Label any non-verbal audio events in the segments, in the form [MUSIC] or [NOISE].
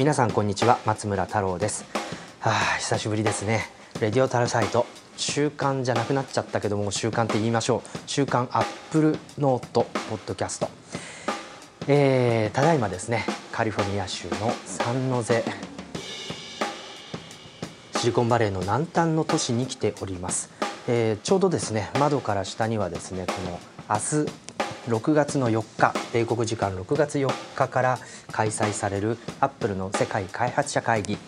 皆さんこんにちは。松村太郎です。はあ久しぶりですね。レディオタルサイト。習慣じゃなくなっちゃったけども習慣って言いましょう。週刊アップルノートポッドキャスト、えー、ただいまですね。カリフォルニア州のサンノゼ。シリコンバレーの南端の都市に来ております、えー、ちょうどですね窓から下にはですねこの明日6月の4日米国時間6月4日から開催されるアップルの世界開発者会議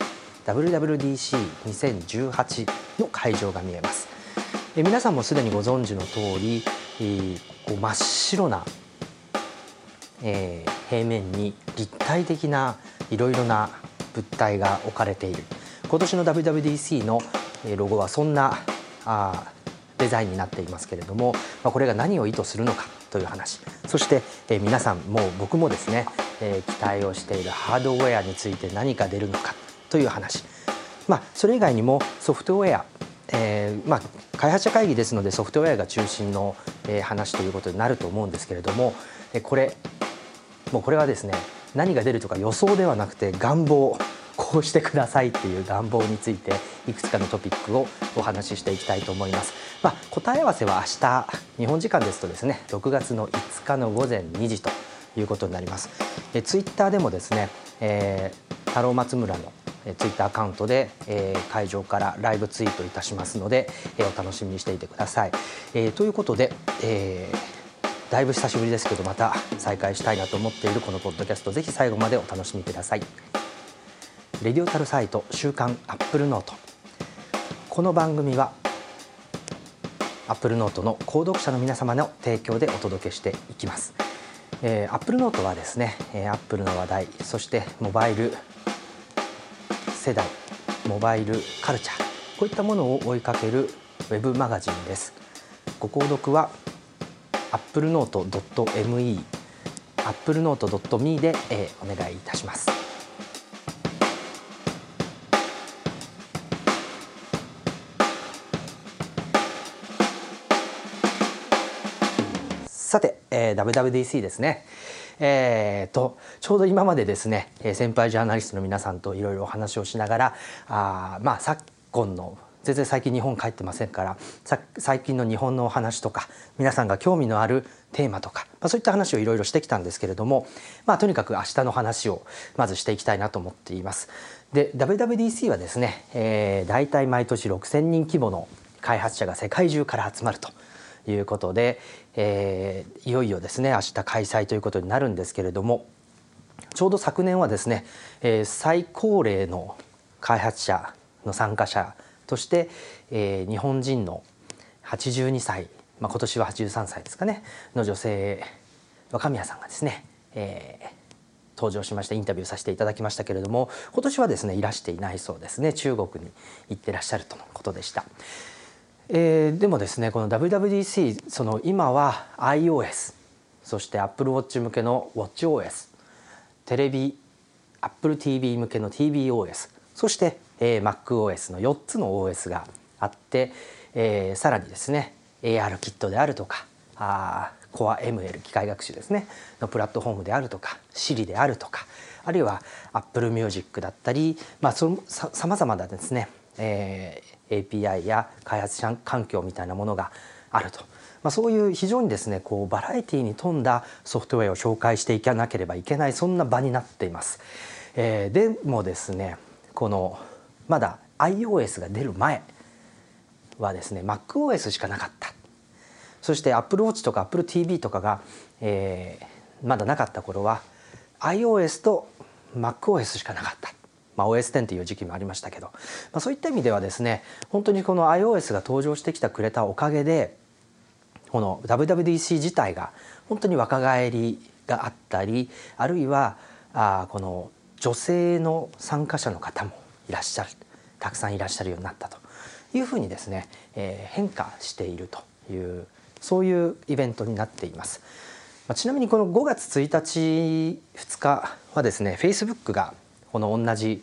WWDC2018 の会場が見えます。え皆さんもすでにご存知の通り、え、こう真っ白な、え、平面に立体的ないろいろな物体が置かれている。今年の WWDC のロゴはそんなあデザインになっていますけれども、まあ、これが何を意図するのか。という話。そして、え、皆さんもう僕もですね、え、期待をしているハードウェアについて何か出るのかという話。まあそれ以外にもソフトウェアえーまあ、開発者会議ですのでソフトウェアが中心の、えー、話ということになると思うんですけれども、えこれもうこれはですね何が出るとか予想ではなくて願望。こうしてくださいっていう願望についていくつかのトピックをお話ししていきたいと思います。まあ、答え合わせは明日日本時間ですとですね6月の5日の午前2時ということになります。えツイッターでもですね、えー、太郎松村のツイッターアカウントで、えー、会場からライブツイートいたしますので、えー、お楽しみにしていてください。えー、ということで、えー、だいぶ久しぶりですけどまた再開したいなと思っているこのポッドキャストぜひ最後までお楽しみください。レディオタルサイト週刊アップルノートこの番組はアップルノートの購読者の皆様の提供でお届けしていきます。えー、アップルノートはですね、えー、アップルの話題そしてモバイル世代モバイルカルチャーこういったものを追いかけるウェブマガジンです。ご購読は applenote.me applenote.me で、えー、お願いいたします。えー、WWDC ですね。えーと、ちょうど今までですね先輩ジャーナリストの皆さんといろいろお話をしながらあまあ昨今の全然最近日本帰ってませんから最近の日本のお話とか皆さんが興味のあるテーマとか、まあ、そういった話をいろいろしてきたんですけれども、まあ、とにかく明日の話をまずしていきたいなと思っています。で WWDC はですね、えー、大体毎年6,000人規模の開発者が世界中から集まるということで、えー、いよいよですね明日開催ということになるんですけれどもちょうど昨年はですね、えー、最高齢の開発者の参加者として、えー、日本人の82歳、まあ、今年は83歳ですかねの女性若宮さんがですね、えー、登場しましたインタビューさせていただきましたけれども今年はですねいらしていないそうですね中国に行ってらっしゃるとのことでした。えー、でもですねこの WWDC その今は iOS そして AppleWatch 向けの WatchOS テレビ AppleTV 向けの TVOS そして、えー、MacOS の4つの OS があって、えー、さらにですね AR キットであるとかあ CoreML 機械学習ですねのプラットフォームであるとか Siri であるとかあるいは Apple Music だったり、まあ、そのさまざまなですね、えー、API や開発環境みたいなものがあると、まあ、そういう非常にですねこうバラエティに富んだソフトウェアを紹介していかなければいけないそんな場になっています。えー、でもですねこのまだ iOS が出る前はですね MacOS しかなかった。そして AppleWatch とか AppleTV とかが、えー、まだなかった頃は iOS と MacOS しかなかった。まあ、OS10 という時期もありましたけど、まあ、そういった意味ではですね本当にこの iOS が登場してきてくれたおかげでこの WWDC 自体が本当に若返りがあったりあるいはあこの女性の参加者の方もいらっしゃるたくさんいらっしゃるようになったというふうにですね、えー、変化しているというそういうイベントになっています。まあ、ちなみにこの5月1日2日はですね Facebook がこの同じ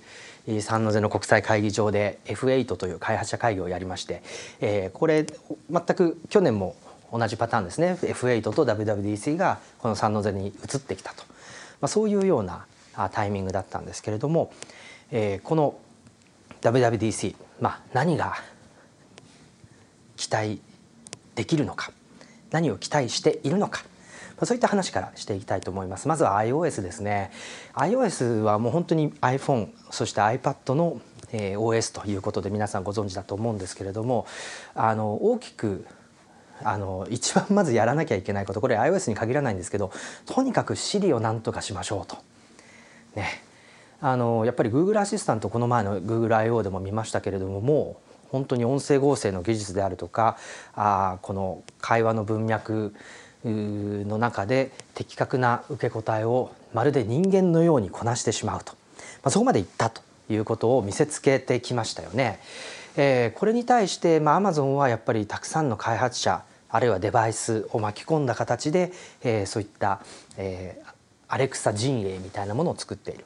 三ノ瀬の国際会議場で F8 という開発者会議をやりまして、えー、これ全く去年も同じパターンですね。F8 と WWDC がこの三ノ瀬に移ってきたと、まあ、そういうようなタイミングだったんですけれども、えー、この WWDC、まあ、何が期待できるのか何を期待しているのかまそういった話からしていきたいと思います。まずは iOS ですね。iOS はもう本当に iPhone そして iPad の OS ということで皆さんご存知だと思うんですけれどもあの大きくあの一番まずやらなきゃいけないことこれ iOS に限らないんですけどとにかく Siri をなんとかしましょうと。ね。あのやっぱり Google アシスタントこの前の GoogleIO でも見ましたけれどももう本当に音声合成の技術であるとかあこの会話の文脈の中で的確な受け答えをまるで人間のようにこなしてしまうと、まあ、そこまでいったということを見せつけてきましたよね。えー、これに対して、まあ、Amazon はやっぱりたくさんの開発者あるいはデバイスを巻き込んだ形で、えー、そういった、えー、アレクサ陣営みたいなものを作っている。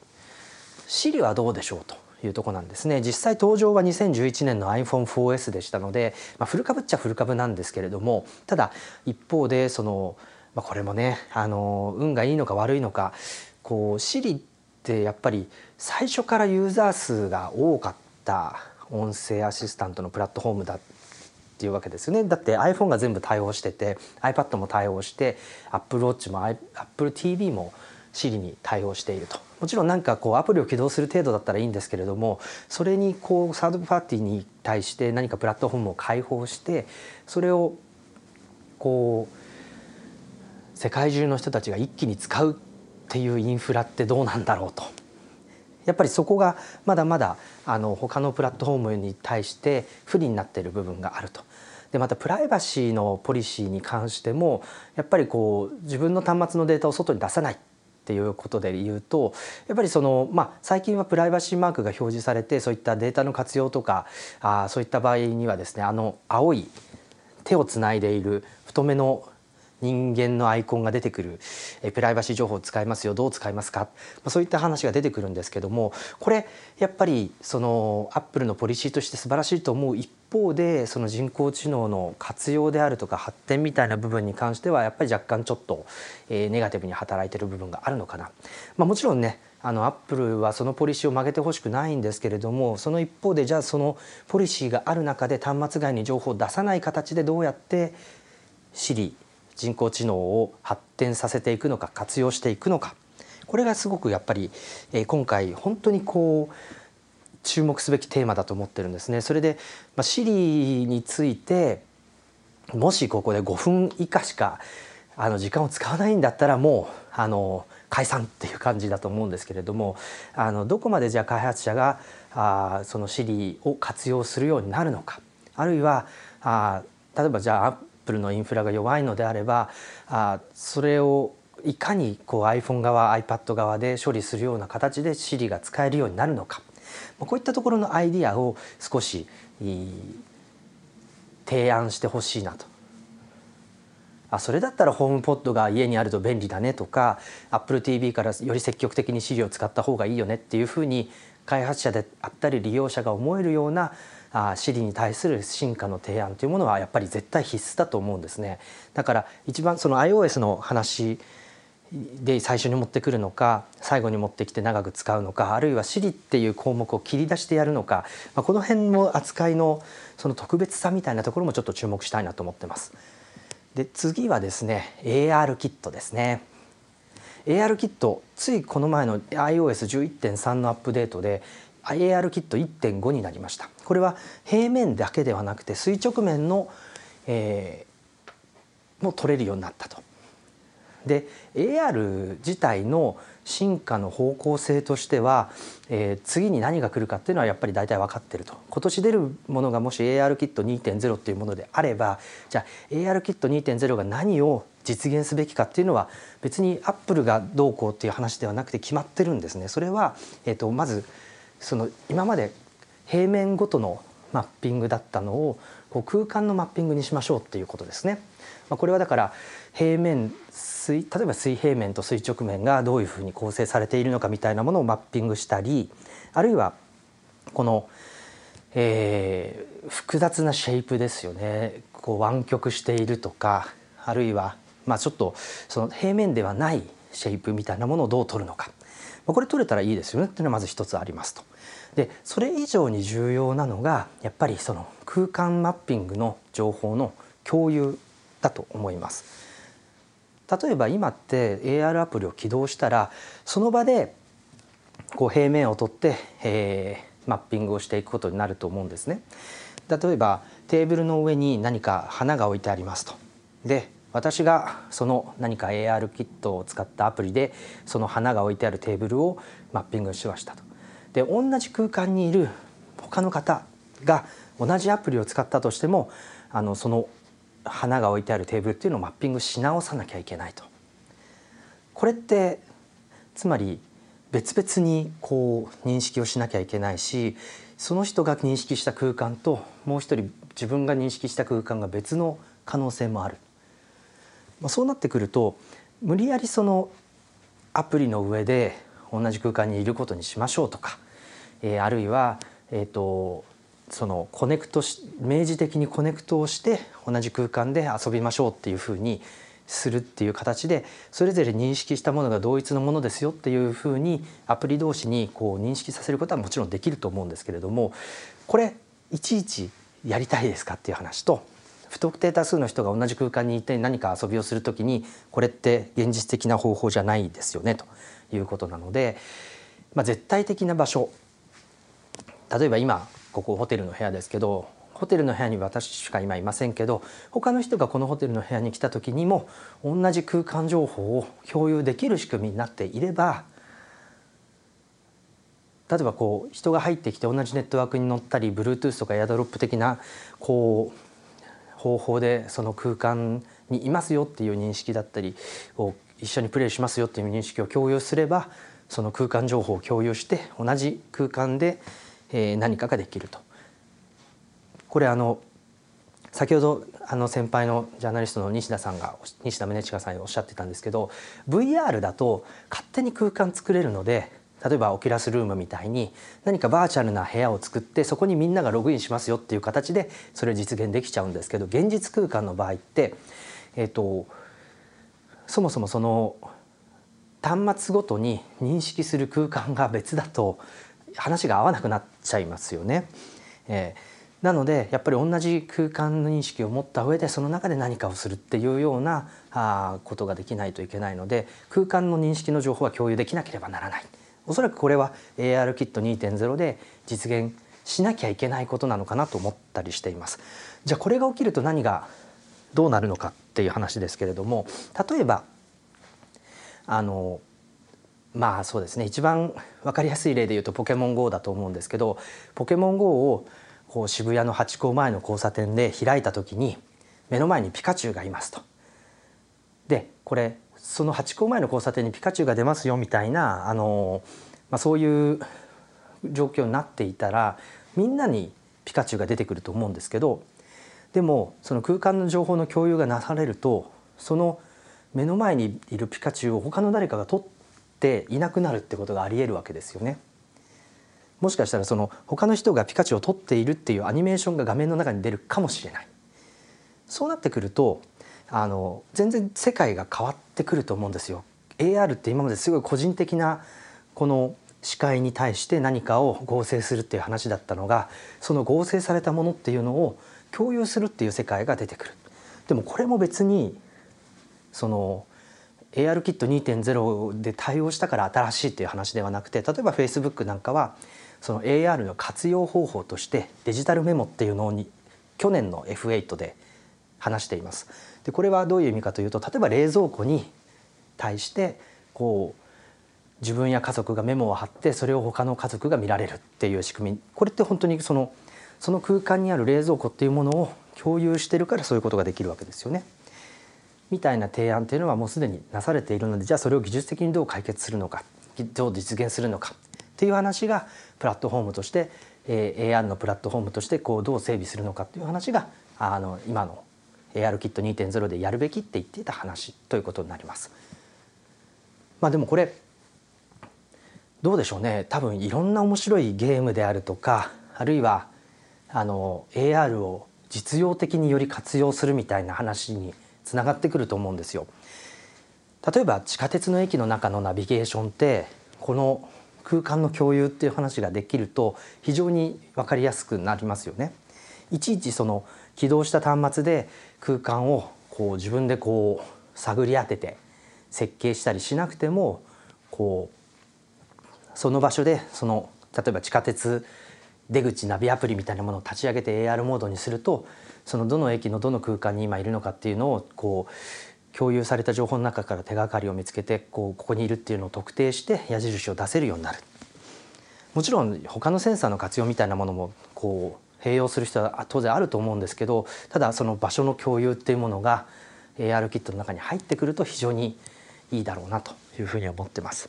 Siri はどうでしょうというとこなんですね。実際登場は2011年の iPhone4S でしたので、まあ、古株っちゃ古株なんですけれどもただ一方でその、まあ、これもねあの運がいいのか悪いのかこう Siri ってやっぱり最初からユーザー数が多かった音声アシスタントのプラットフォームだっていうわけですよね。だって iPhone が全部対応してて iPad も対応して AppleWatch も AppleTV も Siri に対応していると。もちろんなんかこうアプリを起動する程度だったらいいんですけれどもそれにこうサードパーティーに対して何かプラットフォームを開放してそれをこう世界中の人たちが一気に使うっていうインフラってどうなんだろうと。やっぱりそこがまだまだあの他のプラットフォームに対して不利になっている部分があると。でまたプライバシーのポリシーに関してもやっぱりこう自分の端末のデータを外に出さないっていうことで言うとやっぱりその、まあ、最近はプライバシーマークが表示されてそういったデータの活用とかあそういった場合にはですねあの青い手をつないでいる太めの人間のアイコンが出てくるプライバシー情報を使いますよどう使いますか、そういった話が出てくるんですけどもこれやっぱりそのアップルのポリシーとして素晴らしいと思う一方でその人工知能の活用であるとか発展みたいな部分に関してはやっぱり若干ちょっと、ネガティブに働いてる部分があるのかな。まあ、もちろんねあのアップルはそのポリシーを曲げてほしくないんですけれどもその一方でじゃあそのポリシーがある中で端末外に情報を出さない形でどうやって Siri 人工知能を発展させていくのか活用していくのかこれがすごくやっぱり、今回本当にこう注目すべきテーマだと思ってるんですね。それで、まあ、シリについてもしここで5分以下しかあの時間を使わないんだったらもうあの解散っていう感じだと思うんですけれどもあのどこまでじゃあ開発者があそのシリを活用するようになるのかあるいはあ例えばじゃあップルのインフラが弱いのであればあそれをいかにこう iPhone 側 iPad 側で処理するような形で Siri が使えるようになるのかこういったところのアイディアを少し提案してほしいなと。あそれだったらホームポッドが家にあると便利だねとか AppleTV からより積極的に Siri を使った方がいいよねっていうふうに開発者であったり利用者が思えるようなあ Siri に対する進化の提案というものはやっぱり絶対必須だと思うんですね。だから一番その iOS の話で最初に持ってくるのか最後に持ってきて長く使うのかあるいは Siri っていう項目を切り出してやるのか、まあ、この辺の扱いのその特別さみたいなところもちょっと注目したいなと思ってます。で次はですね AR キットですね。AR キットついこの前の iOS11.3 のアップデートで AR キット1.5になりましたこれは平面だけではなくて垂直面の、えー、も取れるようになったと。で AR 自体の進化の方向性としては、えー、次に何が来るかっていうのはやっぱり大体分かってると今年出るものがもし AR キット2.0っていうものであればじゃあ AR キット2.0が何を実現すべきかっていうのは別にアップルがどうこうっていう話ではなくて決まってるんですね。それは、えーとまずその今まで平面ごとのマッピングだったのをこう空間のマッピングにしましょうっていうことですね。まあ、これはだから平面水例えば水平面と垂直面がどういうふうに構成されているのかみたいなものをマッピングしたりあるいはこの、えー、複雑なシェイプですよねこう湾曲しているとかあるいはまあ、ちょっとその平面ではないシェイプみたいなものをどう取るのか、まあ、これ取れたらいいですよねっていうのはまず一つありますと。でそれ以上に重要なのがやっぱりその空間マッピングの情報の共有だと思います。例えば今って AR アプリを起動したらその場でこう平面を取って、えー、マッピングをしていくことになると思うんですね。例えばテーブルの上に何か花が置いてありますと。で私がその何か AR キットを使ったアプリでその花が置いてあるテーブルをマッピングしましたと。で同じ空間にいる他の方が同じアプリを使ったとしてもあのその花が置いてあるテーブルっていうのをマッピングし直さなきゃいけないと。これってつまり別々にこう認識をしなきゃいけないしその人が認識した空間ともう一人自分が認識した空間が別の可能性もある、まあ、そうなってくると無理やりそのアプリの上で同じ空間にいることにしましょうとか、えー、あるいは、えーと、そのコネクトし明示的にコネクトをして同じ空間で遊びましょうっていうふうにするっていう形でそれぞれ認識したものが同一のものですよっていうふうにアプリ同士にこう認識させることはもちろんできると思うんですけれどもこれいちいちやりたいですかっていう話と不特定多数の人が同じ空間にいて何か遊びをする時にこれって現実的な方法じゃないですよねということなので、まあ、絶対的な場所例えば今ここホテルの部屋ですけどホテルの部屋に私しか今いませんけど他の人がこのホテルの部屋に来た時にも同じ空間情報を共有できる仕組みになっていれば例えばこう人が入ってきて同じネットワークに乗ったり Bluetooth とかエアドロップ的なこう方法でその空間にいますよっていう認識だったりを一緒にプレイしますよっていう認識を共有すればその空間情報を共有して同じ空間で何かができると。これあの先ほどあの先輩のジャーナリストの西田さんが西田宗近さんがおっしゃってたんですけど VR だと勝手に空間作れるので例えばオキュラスルームみたいに何かバーチャルな部屋を作ってそこにみんながログインしますよっていう形でそれを実現できちゃうんですけど現実空間の場合って、えーと、そもそもその端末ごとに認識する空間が別だと話が合わなくなっちゃいますよね。えーなのでやっぱり同じ空間の認識を持った上でその中で何かをするっていうようなあことができないといけないので空間の認識の情報は共有できなければならないおそらくこれは AR キット2.0で実現しなきゃいけないことなのかなと思ったりしていますじゃあこれが起きると何がどうなるのかっていう話ですけれども例えばあのまあそうですね一番分かりやすい例で言うとポケモン GO だと思うんですけどポケモン GO をこう渋谷のハチ公前の交差点で開いた時に目の前にピカチュウがいますと。でこれそのハチ公前の交差点にピカチュウが出ますよみたいなあの、まあ、そういう状況になっていたらみんなにピカチュウが出てくると思うんですけどでもその空間の情報の共有がなされるとその目の前にいるピカチュウを他の誰かが取っていなくなるってことがありえるわけですよね。もしかしたらその他の人がピカチュウを撮っているっていうアニメーションが画面の中に出るかもしれない。そうなってくるとあの全然世界が変わってくると思うんですよ。AR って今まですごい個人的なこの視界に対して何かを合成するっていう話だったのがその合成されたものっていうのを共有するっていう世界が出てくる。でもこれも別にその AR キット2.0で対応したから新しいっていう話ではなくて例えば Facebook なんかはその AR の活用方法としてデジタルメモっていうのに去年の F8 で話しています。でこれはどういう意味かというと例えば冷蔵庫に対してこう自分や家族がメモを貼ってそれを他の家族が見られるっていう仕組みこれって本当にそのその空間にある冷蔵庫っていうものを共有してるからそういうことができるわけですよね。みたいな提案っていうのはもうすでになされているのでじゃあそれを技術的にどう解決するのかどう実現するのかっていう話がプラットフォームとして、えー、AR のプラットフォームとしてこうどう整備するのかっていう話があの今の AR キット2.0でやるべきって言っていた話ということになります。まあ、でもこれどうでしょうね多分いろんな面白いゲームであるとかあるいはあの AR を実用的により活用するみたいな話につながってくると思うんですよ。例えば地下鉄の駅の中のナビゲーションってこの空間の共有っていう話ができると非常に分かりやすくなりますよね。いちいちその起動した端末で空間をこう自分でこう探り当てて設計したりしなくてもこうその場所でその例えば地下鉄出口ナビアプリみたいなものを立ち上げて AR モードにするとそのどの駅のどの空間に今いるのかっていうのをこう共有された情報の中から手がかりを見つけてこうここにいるっていうのを特定して矢印を出せるようになる。もちろん他のセンサーの活用みたいなものもこう併用する人は当然あると思うんですけどただその場所の共有っていうものが AR キットの中に入ってくると非常にいいだろうなというふうに思ってます。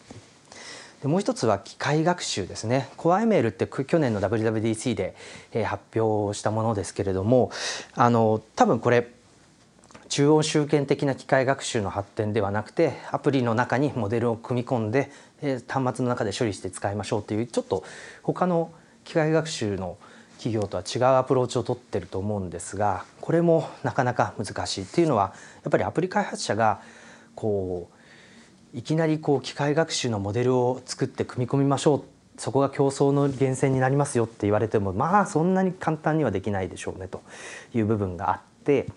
でもう一つは機械学習ですね。コア ML って去年の WWDC で発表したものですけれどもあの多分これ中央集権的な機械学習の発展ではなくてアプリの中にモデルを組み込んで端末の中で処理して使いましょうというちょっと他の機械学習の企業とは違うアプローチを取ってると思うんですがこれもなかなか難しいっていうのはやっぱりアプリ開発者がこういきなりこう機械学習のモデルを作って組み込みましょうそこが競争の源泉になりますよって言われてもまあそんなに簡単にはできないでしょうねという部分があって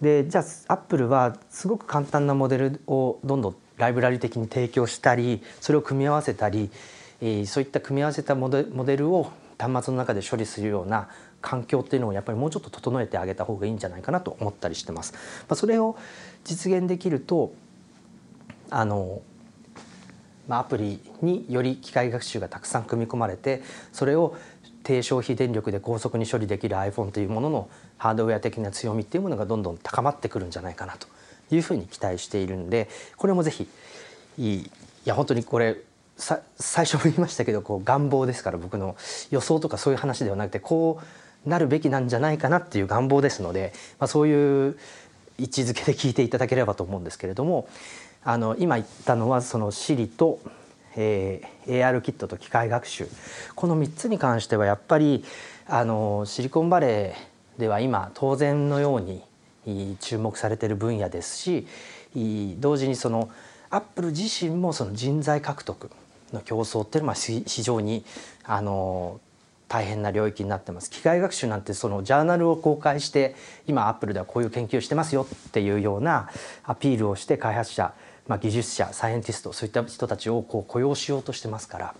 でじゃあアップルはすごく簡単なモデルをどんどんライブラリ的に提供したりそれを組み合わせたり、え、そういった組み合わせたモデルを端末の中で処理するような環境っていうのをやっぱりもうちょっと整えてあげた方がいいんじゃないかなと思ったりしてます。ま、それを実現できるとあの、まあ、アプリにより機械学習がたくさん組み込まれてそれを低消費電力で高速に処理できる iPhone というもののハードウェア的な強みっていうものがどんどん高まってくるんじゃないかなというふうに期待しているんでこれもぜひいいや本当にこれ最初も言いましたけどこう願望ですから僕の予想とかそういう話ではなくてこうなるべきなんじゃないかなっていう願望ですので、まあ、そういう位置づけで聞いていただければと思うんですけれどもあの今言ったのはその Siri と、えー、AR キットと機械学習。この3つに関してはやっぱりあのシリコンバレーでは今当然のように注目されている分野ですし同時にそのアップル自身もその人材獲得の競争っていうのは非常にあの大変な領域になってます。機械学習なんてそのジャーナルを公開して今アップルではこういう研究をしてますよっていうようなアピールをして開発者、まあ、技術者サイエンティストそういった人たちをこう雇用しようとしてますから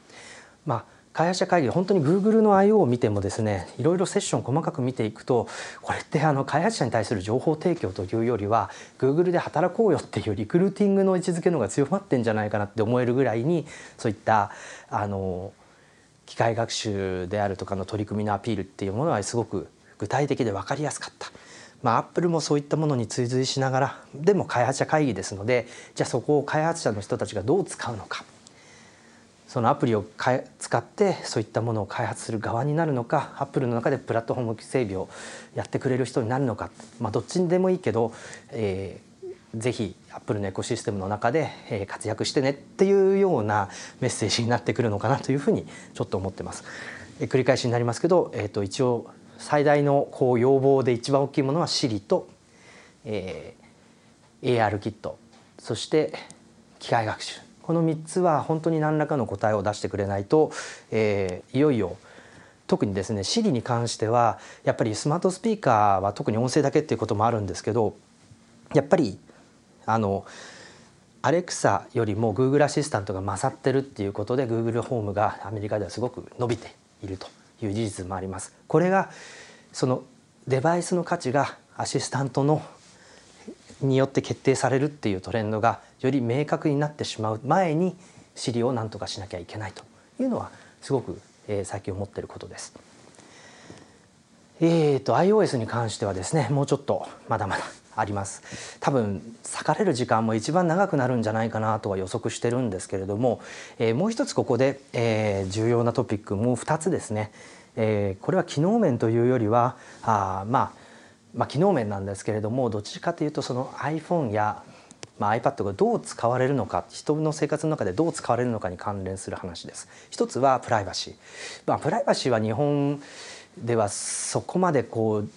まあ開発者会議本当に Google の I.O. を見てもですねいろいろセッション細かく見ていくとこれってあの開発者に対する情報提供というよりは Google で働こうよっていうリクルーティングの位置づけの方が強まってんじゃないかなって思えるぐらいにそういったあの機械学習であるとかの取り組みのアピールっていうものはすごく具体的で分かりやすかった。まあ、アップルもそういったものに追随しながらでも開発者会議ですのでじゃあそこを開発者の人たちがどう使うのかそのアプリを使ってそういったものを開発する側になるのかアップルの中でプラットフォーム整備をやってくれる人になるのか、まあ、どっちにでもいいけど、えー、ぜひアップルのエコシステムの中で、えー、活躍してねっていうようなメッセージになってくるのかなというふうにちょっと思ってます。え、繰り返しになりますけど、えー、と一応最大のこう要望で一番大きいものは Siri と、えー、AR キット。そして機械学習。この3つは本当に何らかの答えを出してくれないと、えー、いよいよ特にですね Siri に関してはやっぱりスマートスピーカーは特に音声だけっていうこともあるんですけどやっぱりあのアレクサよりも Google アシスタントが勝ってるっていうことで Google ホームがアメリカではすごく伸びていると。いう事実もあります。これがそのデバイスの価値がアシスタントのによって決定されるっていうトレンドがより明確になってしまう前に Siri を何とかしなきゃいけないというのはすごく、えー、最近思っていることです。えーと iOS に関してはですねもうちょっとまだまだあります。多分裂かれる時間も一番長くなるんじゃないかなとは予測してるんですけれども、えー、もう一つここで、えー、重要なトピックもう2つですね、えー、これは機能面というよりはあまあまあ、機能面なんですけれどもどっちかというとその iPhone や、まあ、iPad がどう使われるのか人の生活の中でどう使われるのかに関連する話です。一つはプライバシー、まあ、プライバシーは日本ではそこまでこう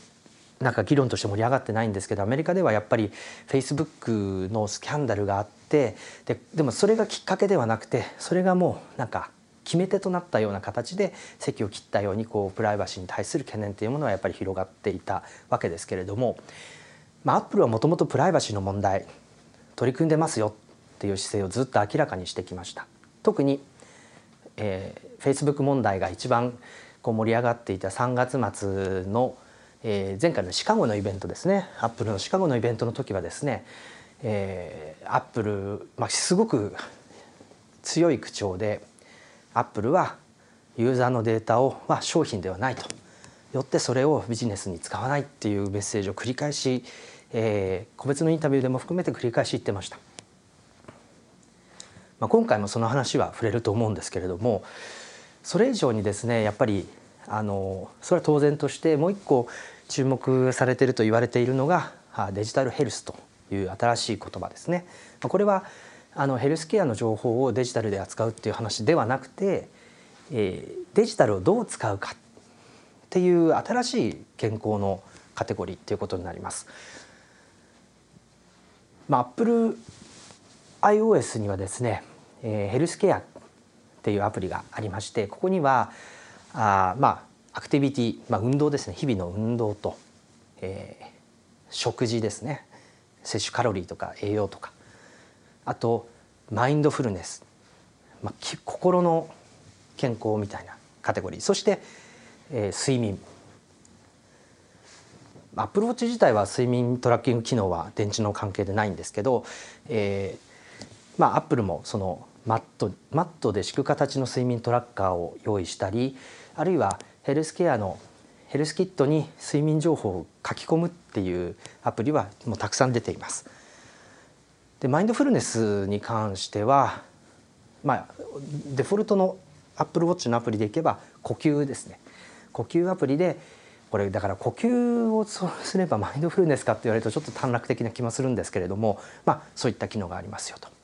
なんか議論として盛り上がってないんですけどアメリカではやっぱりフェイスブックのスキャンダルがあってででもそれがきっかけではなくてそれがもうなんか決め手となったような形で席を切ったようにこうプライバシーに対する懸念というものはやっぱり広がっていたわけですけれども、まあ、アップルはもともとプライバシーの問題取り組んでますよっていう姿勢をずっと明らかにしてきました。特に、えー、Facebook 問題が一番こう盛り上がっていた3月末の、えー、前回のシカゴのイベントですねアップルのシカゴのイベントの時はですね、えー、アップル、まあ、すごく強い口調でアップルはユーザーのデータを、まあ、商品ではないとよってそれをビジネスに使わないっていうメッセージを繰り返し、えー、個別のインタビューでも含めて繰り返し言ってました。まあ、今回もその話は触れると思うんですけれどもそれ以上にですねやっぱりあのそれは当然としてもう一個注目されていると言われているのがデジタルヘルスという新しい言葉ですね。これはあのヘルスケアの情報をデジタルで扱うっていう話ではなくて、えー、デジタルをどう使うかっていう新しい健康のカテゴリーっていうことになります。まあ、Apple iOS にはですね、えー、ヘルスケアっていうアプリがありましてここにはあまあアクティビティ、まあ、運動ですね。日々の運動と、えー、食事ですね。摂取カロリーとか栄養とか。あとマインドフルネス、まあ、心の健康みたいなカテゴリー。そして、えー、睡眠。アプローチ自体は睡眠トラッキング機能は電池の関係でないんですけど、えー、まあアップルもそのマットマットで敷く形の睡眠トラッカーを用意したりあるいはヘルスケアのヘルスキットに睡眠情報を書き込むっていうアプリはもうたくさん出ています。でマインドフルネスに関しては、まあ、デフォルトの Apple Watch のアプリでいけば呼吸ですね呼吸アプリでこれだから呼吸をすればマインドフルネスかって言われるとちょっと短絡的な気もするんですけれども、まあ、そういった機能がありますよと。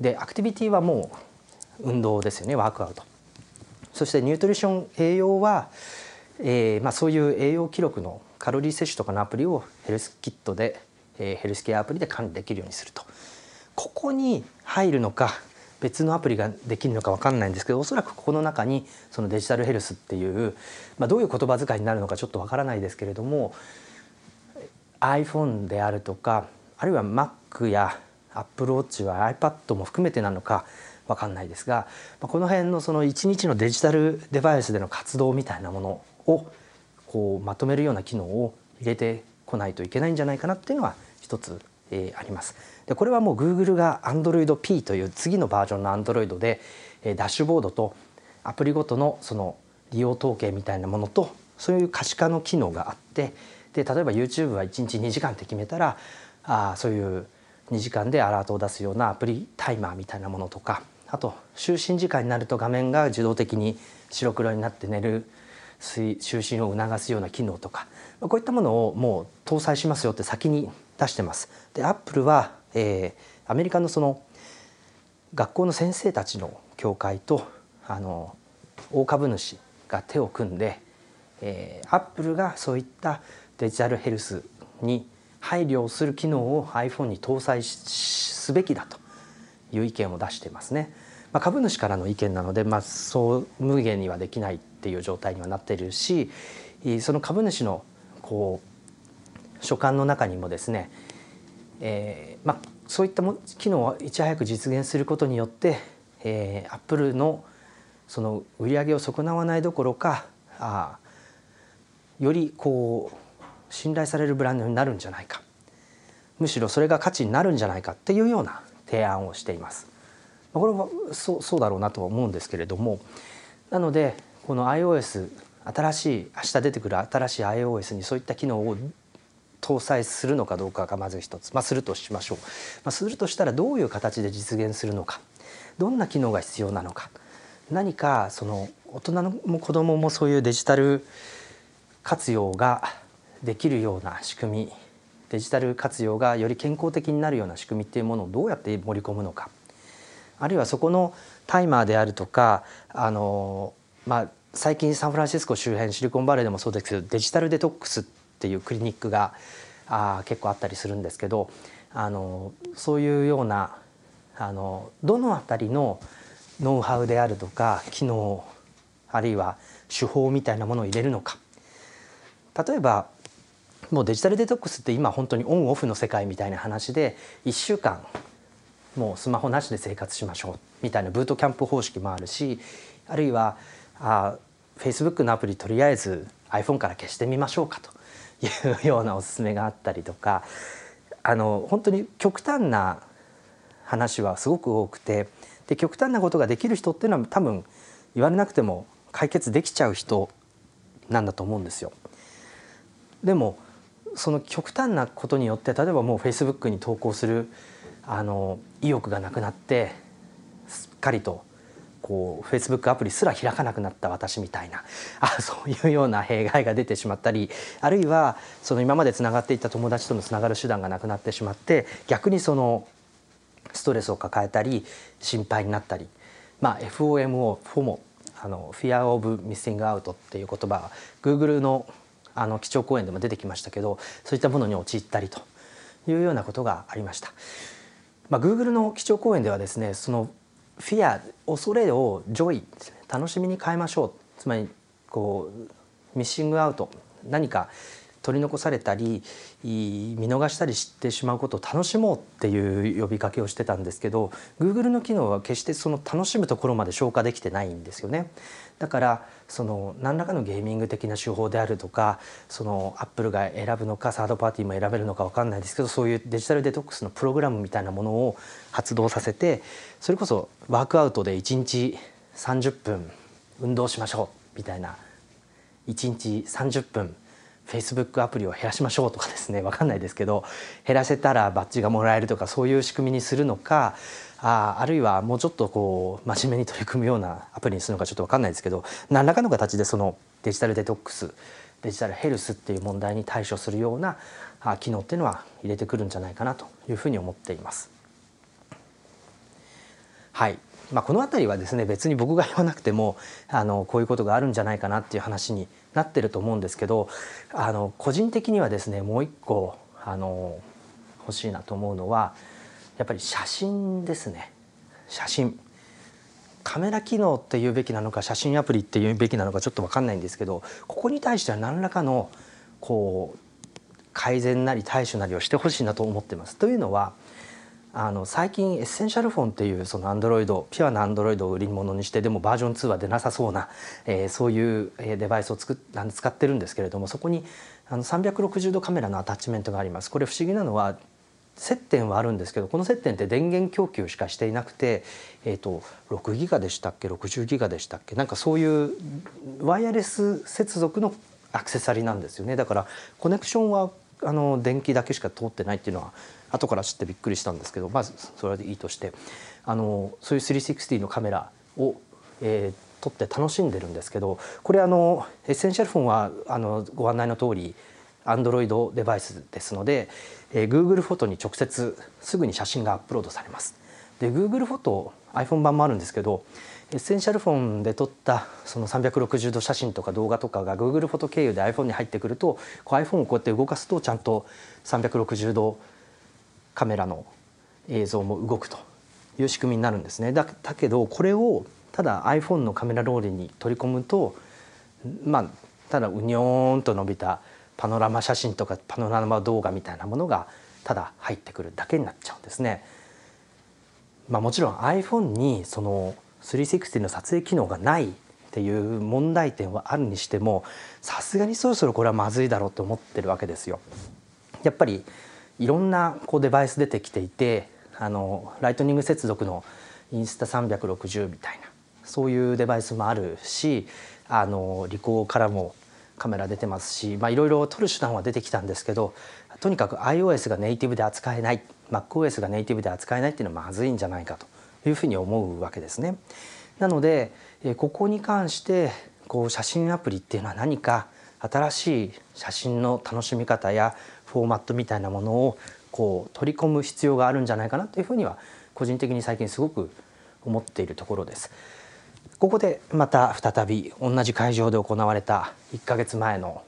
でアクティビティはもう運動ですよねワークアウト。そしてニュートリション栄養は、えーまあ、そういう栄養記録のカロリー摂取とかのアプリをヘルスキットで、えー、ヘルスケアアプリで管理できるようにすると。ここに入るのか別のアプリができるのか分かんないんですけどおそらくここの中にそのデジタルヘルスっていう、まあ、どういう言葉遣いになるのかちょっと分からないですけれども iPhone であるとかあるいは Mac や AppleWatch は iPad も含めてなのか分かんないですがこの辺のその1日のデジタルデバイスでの活動みたいなものをこうまとめるような機能を入れてこないといけないんじゃないかなっていうのは一つ、えー、あります。でこれはもう Google が Android P という次のバージョンの Android でダッシュボードとアプリごとのその利用統計みたいなものとそういう可視化の機能があってで例えば YouTube は1日2時間って決めたらあそういう2時間でアラートを出すようなアプリタイマーみたいなものとかあと就寝時間になると画面が自動的に白黒になって寝る就寝を促すような機能とかこういったものをもう搭載しますよって先に出してます。でアップルはえー、アメリカのその学校の先生たちの協会とあの大株主が手を組んで、えー、アップルがそういったデジタルヘルスに配慮をする機能を iPhone に搭載すべきだという意見を出していますね。まあ、株主からの意見なので、まあ、そう無限にはできないっていう状態にはなってるしその株主のこう所管の中にもですねえーまあ、そういったも機能をいち早く実現することによって、えー、アップルのその売り上げを損なわないどころかあよりこう信頼されるブランドになるんじゃないか。むしろそれが価値になるんじゃないかっていうような提案をしています。これはそうそうだろうなとは思うんですけれども。なのでこの iOS 新しい明日出てくる新しい iOS にそういった機能を搭載するのかどうかがまず一つ、まあ、するとしましょう、まあ、するとしたらどういう形で実現するのか。どんな機能が必要なのか。何かその大人も子どももそういうデジタル活用ができるような仕組みデジタル活用がより健康的になるような仕組みっていうものをどうやって盛り込むのかあるいはそこのタイマーであるとかあの、まあ、最近サンフランシスコ周辺シリコンバレーでもそうですけどデジタルデトックスっていうクリニックがあ結構あったりするんですけどあのそういうようなあのどの辺りのノウハウであるとか機能あるいは手法みたいなものを入れるのか。例えばもうデジタルデトックスって今本当にオンオフの世界みたいな話で1週間もうスマホなしで生活しましょうみたいなブートキャンプ方式もあるしあるいはあ Facebook のアプリとりあえず iPhone から消してみましょうかと [LAUGHS] いうようなおすすめがあったりとかあの本当に極端な話はすごく多くてで極端なことができる人っていうのは多分言われなくても解決できちゃう人なんだと思うんですよ。でもその極端なことによって例えばもう Facebook に投稿するあの意欲がなくなってすっかりとこう Facebook アプリすら開かなくなった私みたいなあそういうような弊害が出てしまったりあるいはその今までつながっていた友達とのつながる手段がなくなってしまって逆にそのストレスを抱えたり心配になったり、まあ、FOMO フォモあの Fear of Missing Out っていう言葉は Google のあの基調講演でも出てきましたけどそういったものに陥ったりというようなことがありました。まあ、Google の基調講演ではですねそのフィア恐れをジョイ楽しみに変えましょうつまりこう missing out 何か取り残されたり見逃したりしてしまうことを楽しもうっていう呼びかけをしてたんですけど Google の機能は決してその楽しむところまで消化できてないんですよね。だからその何らかのゲーミング的な手法であるとかそのアップルが選ぶのかサードパーティーも選べるのか分かんないですけどそういうデジタルデトックスのプログラムみたいなものを発動させてそれこそワークアウトで1日30分運動しましょうみたいな1日30分 Facebook アプリを減らしましょうとかですね分かんないですけど減らせたらバッジがもらえるとかそういう仕組みにするのかああるいはもうちょっとこう真面目に取り組むようなアプリにするのかちょっと分かんないですけど何らかの形でそのデジタルデトックスデジタルヘルスっていう問題に対処するような機能っていうのは入れてくるんじゃないかなというふうに思っています。はいまあ、この辺りはですね別に僕が言わなくてもあのこういうことがあるんじゃないかなっていう話になってると思うんですけどあの個人的にはですねもう一個あの欲しいなと思うのはやっぱり写真ですね写真カメラ機能っていうべきなのか写真アプリっていうべきなのかちょっと分かんないんですけどここに対しては何らかのこう改善なり対処なりをしてほしいなと思ってます。というのはあの最近エッセンシャルフォンっていうそのアンドロイドピュアなアンドロイドを売り物にしてでもバージョン2は出なさそうな、えー、そういうデバイスを作っ使ってるんですけれどもそこにあの360度カメラのアタッチメントがあります。これ不思議なのは接点はあるんですけどこの接点って電源供給しかしていなくて、えーと、6ギガでしたっけ60ギガでしたっけなんかそういうワイヤレス接続のアクセサリーなんですよね。だからコネクションはあの電気だけしか通ってないっていうのは後から知ってびっくりしたんですけどまずそれでいいとしてあのそういう360のカメラを、えー、撮って楽しんでるんですけどこれあのエッセンシャルフォンはあのご案内の通り Android デバイスですので、えー、Google フォトに直接すぐに写真がアップロードされます。で Google フォト iPhone 版もあるんですけどエッセンシャルフォンで撮ったその360度写真とか動画とかが Google フォト経由で iPhone に入ってくるとこう iPhone をこうやって動かすとちゃんと360度カメラの映像も動くという仕組みになるんですね。だだけどこれをただ iPhone のカメラロールに取り込むとまあただうにょーんと伸びたパノラマ写真とかパノラマ動画みたいなものがただ入ってくるだけになっちゃうんですね。まあ、もちろん iPhone にその360の撮影機能がないっていう問題点はあるにしてもさすがにそろそろこれはまずいだろうと思ってるわけですよ。やっぱりいろんなこうデバイス出てきていてあのライトニング接続のインスタ360みたいなそういうデバイスもあるしあのリコーからもカメラ出てますしいろいろ撮る手段は出てきたんですけどとにかく iOS がネイティブで扱えない MacOS がネイティブで扱えないっていうのはまずいんじゃないかというふうに思うわけですね。なのでここに関してこう写真アプリっていうのは何か新しい写真の楽しみ方やフォーマットみたいなものをこう取り込む必要があるんじゃないかなというふうには個人的に最近すごく思っているところです。ここでまた再び同じ会場で行われた1ヶ月前の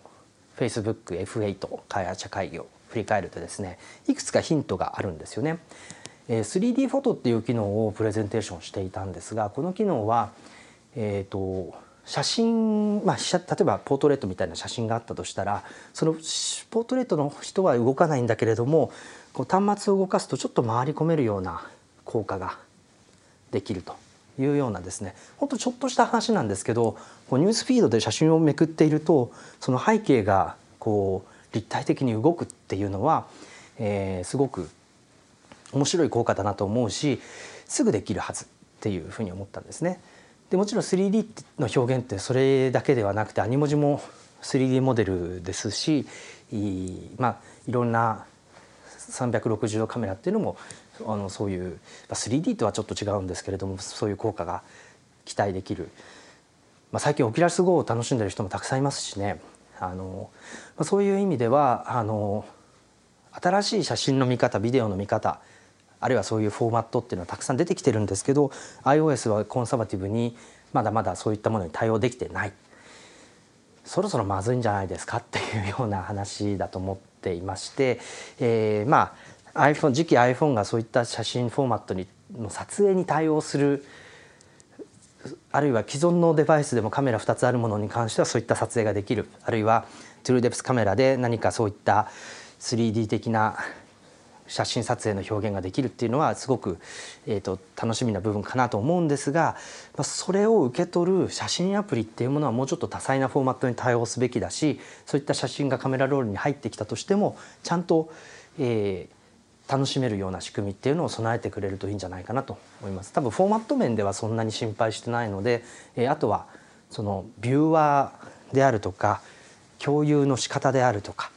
Facebook F8 開発者会議を振り返るとですねいくつかヒントがあるんですよね。3D フォトっていう機能をプレゼンテーションしていたんですがこの機能は、えーと、写真、まあ、例えばポートレートみたいな写真があったとしたらそのポートレートの人は動かないんだけれどもこう端末を動かすとちょっと回り込めるような効果ができるというようなですねほんとちょっとした話なんですけどこうニュースフィードで写真をめくっているとその背景がこう立体的に動くっていうのは、えー、すごく面白い効果だなと思うしすぐできるはずっていうふうに思ったんですね。でもちろん 3D の表現ってそれだけではなくてアニ文字も 3D モデルですしい,、まあ、いろんな360度カメラっていうのもあのそういう 3D とはちょっと違うんですけれどもそういう効果が期待できる、まあ、最近オキラス GO を楽しんでる人もたくさんいますしね。あの、まあ、そういう意味ではあの新しい写真の見方ビデオの見方あるいはそういうフォーマットっていうのはたくさん出てきてるんですけど iOS はコンサバティブにまだまだそういったものに対応できてない。そろそろまずいんじゃないですかっていうような話だと思っていまして、えー、まあ iPhone 次期 iPhone がそういった写真フォーマットにの撮影に対応するあるいは既存のデバイスでもカメラ2つあるものに関してはそういった撮影ができる。あるいはトゥルーデプスカメラで何かそういった 3D 的な写真撮影の表現ができるっていうのはすごく、えーと、楽しみな部分かなと思うんですが、まあ、それを受け取る写真アプリっていうものはもうちょっと多彩なフォーマットに対応すべきだしそういった写真がカメラロールに入ってきたとしてもちゃんと、えー、楽しめるような仕組みっていうのを備えてくれるといいんじゃないかなと思います。多分フォーマット面ではそんなに心配してないので、えー、あとはそのビューワーであるとか共有の仕方であるとか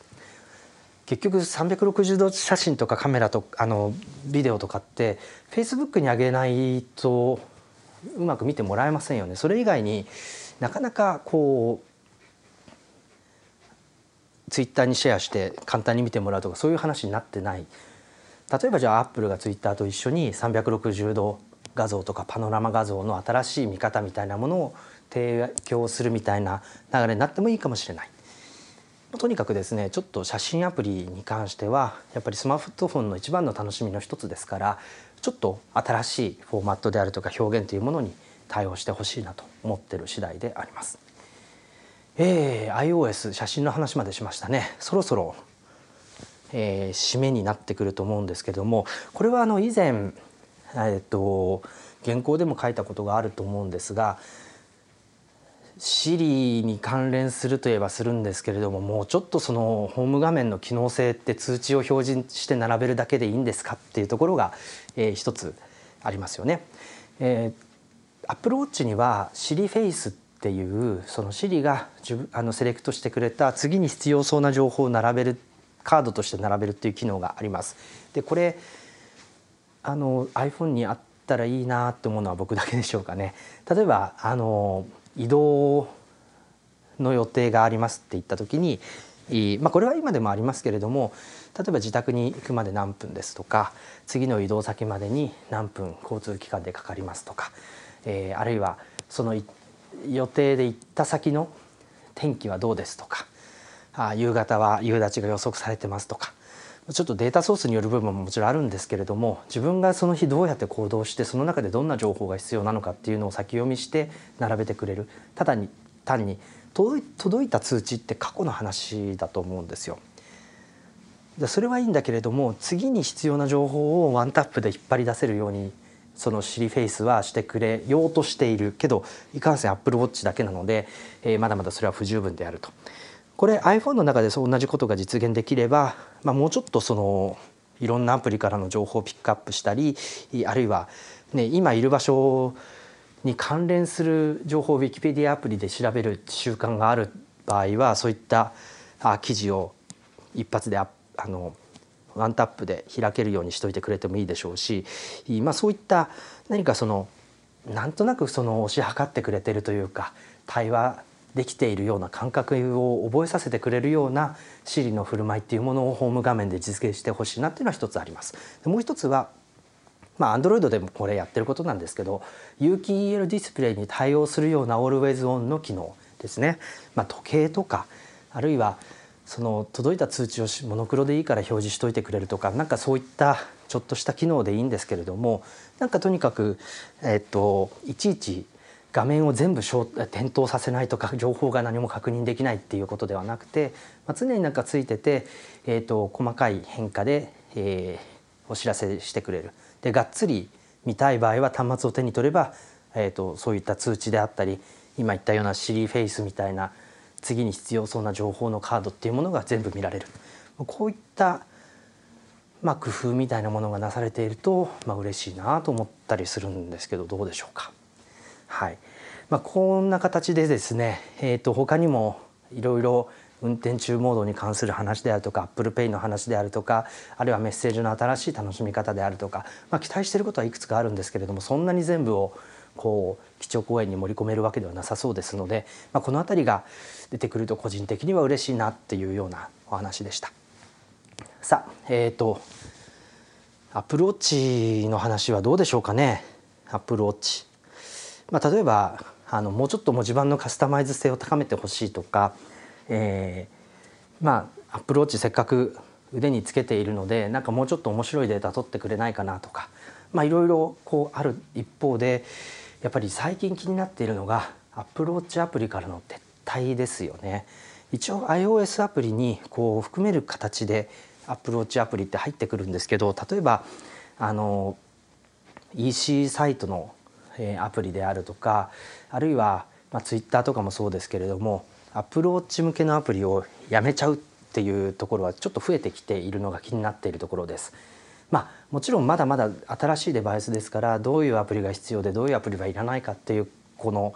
結局360度写真とかカメラとあのビデオとかってフェイスブックに上げないとうまく見てもらえませんよね。それ以外になかなかこうツイッターにシェアして簡単に見てもらうとかそういう話になってない例えばじゃあアップルがツイッターと一緒に360度画像とかパノラマ画像の新しい見方みたいなものを提供するみたいな流れになってもいいかもしれない。とにかくですねちょっと写真アプリに関してはやっぱりスマートフォンの一番の楽しみの一つですからちょっと新しいフォーマットであるとか表現というものに対応してほしいなと思ってる次第であります。えー、iOS 写真の話までしましたねそろそろ、えー、締めになってくると思うんですけどもこれはあの以前、えー、っと原稿でも書いたことがあると思うんですが Siri に関連するといえばするんですけれどももうちょっとそのホーム画面の機能性って通知を表示して並べるだけでいいんですかっていうところが、えー、一つありますよね。えー、Apple Watch には Siri Face っていうその Siri があのセレクトしてくれた次に必要そうな情報を並べるカードとして並べるっていう機能があります。でこれあの iPhone にあったらいいなって思うのは僕だけでしょうかね。例えばあの移動の予定がありますって言った時に、まあ、これは今でもありますけれども例えば自宅に行くまで何分ですとか次の移動先までに何分交通機関でかかりますとか、えー、あるいはその予定で行った先の天気はどうですとかあ夕方は夕立が予測されてますとかちょっとデータソースによる部分ももちろんあるんですけれども自分がその日どうやって行動してその中でどんな情報が必要なのかっていうのを先読みして並べてくれるただに単に届いた通知って過去の話だと思うんですよ。それはいいんだけれども次に必要な情報をワンタップで引っ張り出せるようにそのシリフェイスはしてくれようとしているけどいかんせんアップルウォッチだけなので、えー、まだまだそれは不十分であると。これ iPhone の中でそう同じことが実現できれば、まあ、もうちょっとそのいろんなアプリからの情報をピックアップしたりあるいは、ね、今いる場所に関連する情報を Wikipedia アプリで調べる習慣がある場合はそういったあ記事を一発でああのワンタップで開けるようにしといてくれてもいいでしょうし、まあ、そういった何かそのなんとなくその推し量ってくれてるというか対話できているような感覚を覚えさせてくれるような Siri の振る舞いっていうものをホーム画面で実現してほしいなっていうのは一つあります。もう一つはまあ、Android でもこれやってることなんですけど有機 EL ディスプレイに対応するような Always On の機能ですね、まあ、時計とかあるいはその届いた通知をモノクロでいいから表示しといてくれるとかなんかそういったちょっとした機能でいいんですけれどもなんかとにかく、えっと、いちいち画面を全部点灯させないとか情報が何も確認できないっていうことではなくて、まあ、常になんかついてて、えーと、細かい変化で、えー、お知らせしてくれる。でがっつり見たい場合は端末を手に取れば、えーと、そういった通知であったり今言ったようなシリーフェイスみたいな次に必要そうな情報のカードっていうものが全部見られる。こういったまあ、工夫みたいなものがなされていると、まあ嬉しいなと思ったりするんですけどどうでしょうか？はいまあ、こんな形でですね、えー、と他にもいろいろ運転中モードに関する話であるとか ApplePay の話であるとかあるいはメッセージの新しい楽しみ方であるとか、まあ、期待していることはいくつかあるんですけれどもそんなに全部をこう基調講演に盛り込めるわけではなさそうですので、まあ、この辺りが出てくると個人的には嬉しいなっていうようなお話でした。さあえっ、ー、とアプローチの話はどうでしょうかねアプローチ。まあ、例えばあのもうちょっと文字盤のカスタマイズ性を高めてほしいとか、えー、まあアップローチせっかく腕につけているのでなんかもうちょっと面白いデータ取ってくれないかなとかいろいろある一方でやっぱり最近気になっているのがアプローチアプリからの撤退ですよね。一応 iOS アプリにこう含める形でアップローチアプリって入ってくるんですけど例えばあの EC サイトのアプリであるとかあるいは、まあ、ツイッターとかもそうですけれどもアプローチ向けのアプリをやめちゃうっていうところはちょっと増えてきているのが気になっているところです。まあ、もちろんまだまだ新しいデバイスですからどういうアプリが必要でどういうアプリはいらないかっていうこの、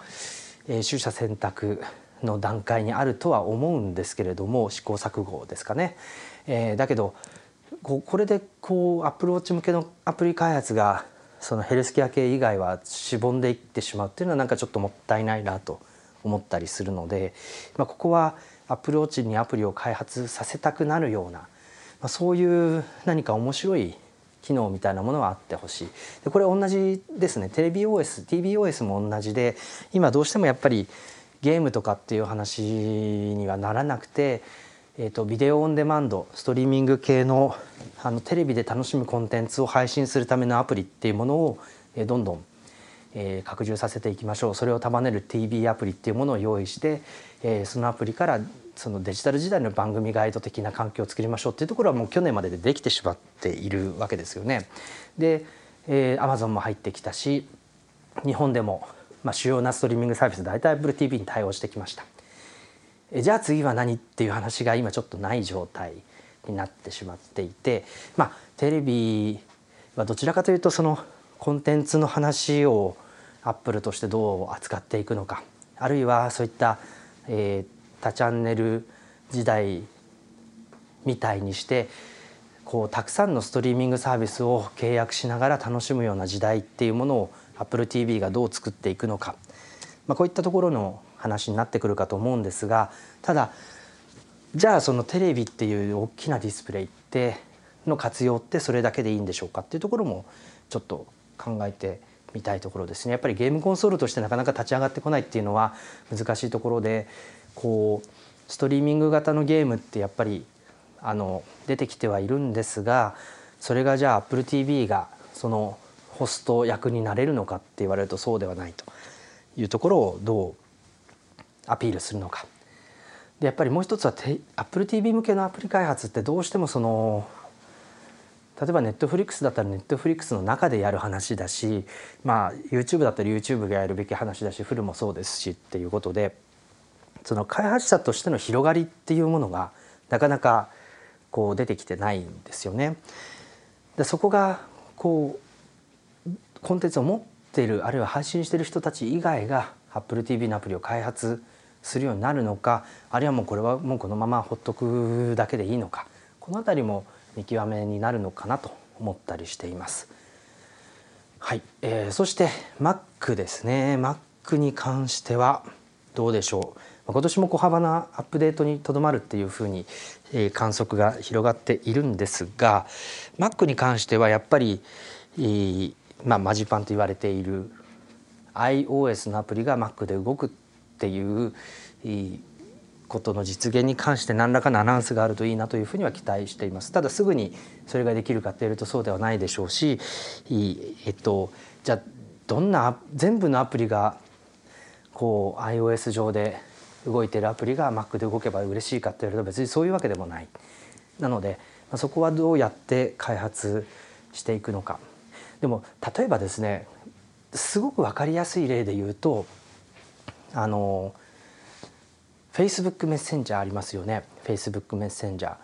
えー、取捨選択の段階にあるとは思うんですけれども試行錯誤ですかね。えー、だけどこれでこうアプローチ向けのアプリ開発がそのヘルスケア系以外はしぼんでいってしまうっていうのはなんかちょっともったいないなと思ったりするので、まあ、ここはアプローチにアプリを開発させたくなるような、まあ、そういう何か面白い機能みたいなものはあってほしい。でこれ同じですね。テレビ OSTVOS も同じで今どうしてもやっぱりゲームとかっていう話にはならなくてえーと、ビデオオンデマンドストリーミング系のあのテレビで楽しむコンテンツを配信するためのアプリっていうものを、えー、どんどん、えー、拡充させていきましょうそれを束ねる TV アプリっていうものを用意して、えー、そのアプリからそのデジタル時代の番組ガイド的な環境を作りましょうっていうところはもう去年まででできてしまっているわけですよね。で、えー、Amazon も入ってきたし日本でも、まあ、主要なストリーミングサービス大体 AppleTV に対応してきました。えじゃあ次は何っていう話が今ちょっとない状態になってしまっていてまあテレビはどちらかというとそのコンテンツの話をアップルとしてどう扱っていくのかあるいはそういった、えー、多チャンネル時代みたいにしてこうたくさんのストリーミングサービスを契約しながら楽しむような時代っていうものを AppleTV がどう作っていくのか、まあ、こういったところの話になってくるかと思うんですがただじゃあそのテレビっていう大きなディスプレイっての活用ってそれだけでいいんでしょうかっていうところもちょっと考えてみたいところですね。やっぱりゲームコンソールとしてなかなか立ち上がってこないっていうのは難しいところでこうストリーミング型のゲームってやっぱりあの出てきてはいるんですがそれがじゃあ AppleTV がそのホスト役になれるのかって言われるとそうではないというところをどうアピールするのかでやっぱりもう一つは AppleTV 向けのアプリ開発ってどうしてもその例えば Netflix だったら Netflix の中でやる話だし、まあ、YouTube だったら YouTube がやるべき話だしフルもそうですしっていうことでその開発者としての広がりっていうものがなかなかこう出てきてないんですよね。でそこがこうコンテンツを持っているあるいは配信している人たち以外が AppleTV のアプリを開発するようになるのかあるいはもうこれはもうこのままほっとくだけでいいのかこの辺りも見極めになるのかなと思ったりしています。はい、えー、そして Mac ですね Mac に関してはどうでしょう？今年も小幅なアップデートにとどまるっていうふうに、えー、観測が広がっているんですが Mac に関してはやっぱり、えー、まあ、マジパンと言われている iOS のアプリが Mac で動くっていうことの実現に関して何らかのアナウンスがあるといいなというふうには期待しています。ただすぐにそれができるかというとそうではないでしょうしえっとじゃあどんな全部のアプリがこう iOS 上で動いてるアプリが Mac で動けば嬉しいかっていうと別にそういうわけでもない。なのでそこはどうやって開発していくのか。でも例えばですねすごく分かりやすい例で言うとあの Facebook メッセンジャーありますよね Facebook メッセンジャー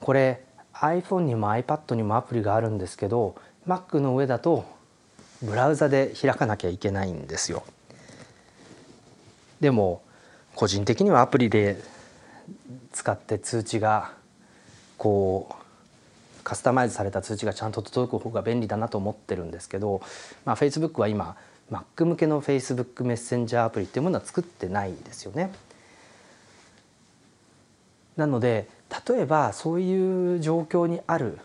これ iPhone にも iPad にもアプリがあるんですけど Mac の上だとブラウザで開かなきゃいけないんですよ。でも個人的にはアプリで使って通知がこうカスタマイズされた通知がちゃんと届く方が便利だなと思ってるんですけど、まあ、Facebook は今 Mac 向けの Facebook メッセンジャーアプリっていうものは作ってないですよね。なので例えばそういう状況にある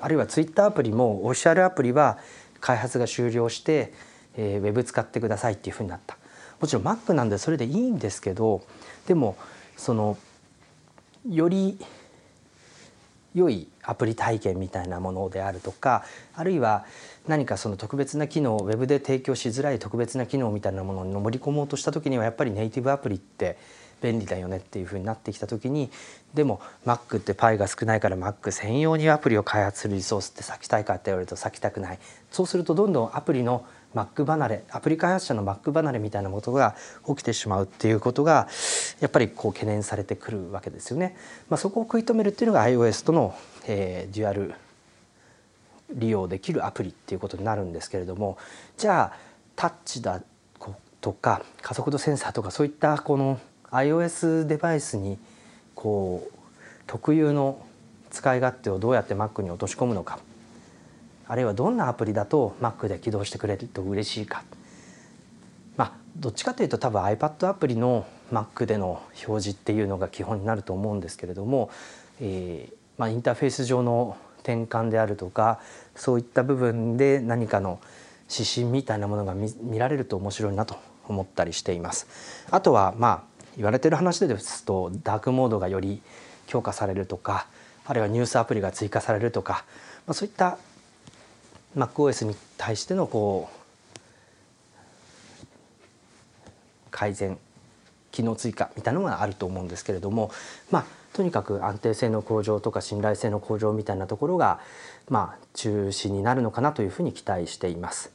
あるいは Twitter アプリもオフィシャルアプリは開発が終了して、えー、ウェブ使ってくださいっていうふうになったもちろん Mac なんでそれでいいんですけどでもそのより良いアプリ体験みたいなものであるとかあるいは何かその特別な機能をウェブで提供しづらい特別な機能みたいなものに盛り込もうとした時にはやっぱりネイティブアプリって便利だよねっていうふうになってきた時にでも Mac って Pi が少ないから Mac 専用にアプリを開発するリソースって割きたいかって言われると割きたくない。そうするとどんどんアプリの Mac 離れアプリ開発者の Mac 離れみたいなことが起きてしまうっていうことがやっぱりこう懸念されてくるわけですよね。まあ、そこを食い止めるっていうのが iOS との、えー、デュアル利用できるアプリっていうことになるんですけれどもじゃあタッチだとか加速度センサーとかそういったこの iOS デバイスにこう特有の使い勝手をどうやって Mac に落とし込むのかあるいはどんなアプリだと Mac で起動してくれると嬉しいかまあどっちかというと多分 iPad アプリの Mac での表示っていうのが基本になると思うんですけれども、えーまあ、インターフェース上の転換であるとかそういった部分で何かの指針みたいなものが見られると面白いなと思ったりしています。あとはまあ言われてる話ですとダークモードがより強化されるとかあるいはニュースアプリが追加されるとか、まあ、そういった MacOS に対してのこう改善機能追加みたいなのがあると思うんですけれどもまあとにかく安定性の向上とか信頼性の向上みたいなところがまあ中心になるのかなというふうに期待しています。